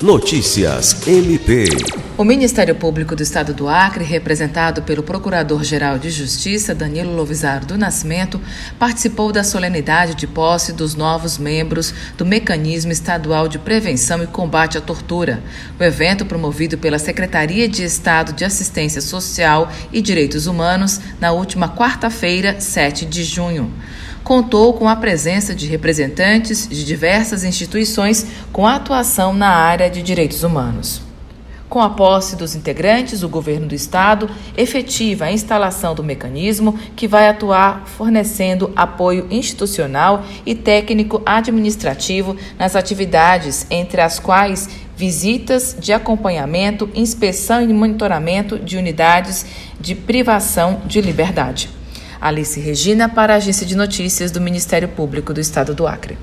Notícias MP. O Ministério Público do Estado do Acre, representado pelo Procurador-Geral de Justiça, Danilo Lovisaro do Nascimento, participou da solenidade de posse dos novos membros do Mecanismo Estadual de Prevenção e Combate à Tortura. O evento, promovido pela Secretaria de Estado de Assistência Social e Direitos Humanos, na última quarta-feira, 7 de junho contou com a presença de representantes de diversas instituições com atuação na área de direitos humanos. Com a posse dos integrantes, o governo do estado efetiva a instalação do mecanismo que vai atuar fornecendo apoio institucional e técnico administrativo nas atividades, entre as quais visitas de acompanhamento, inspeção e monitoramento de unidades de privação de liberdade. Alice Regina, para a Agência de Notícias do Ministério Público do Estado do Acre.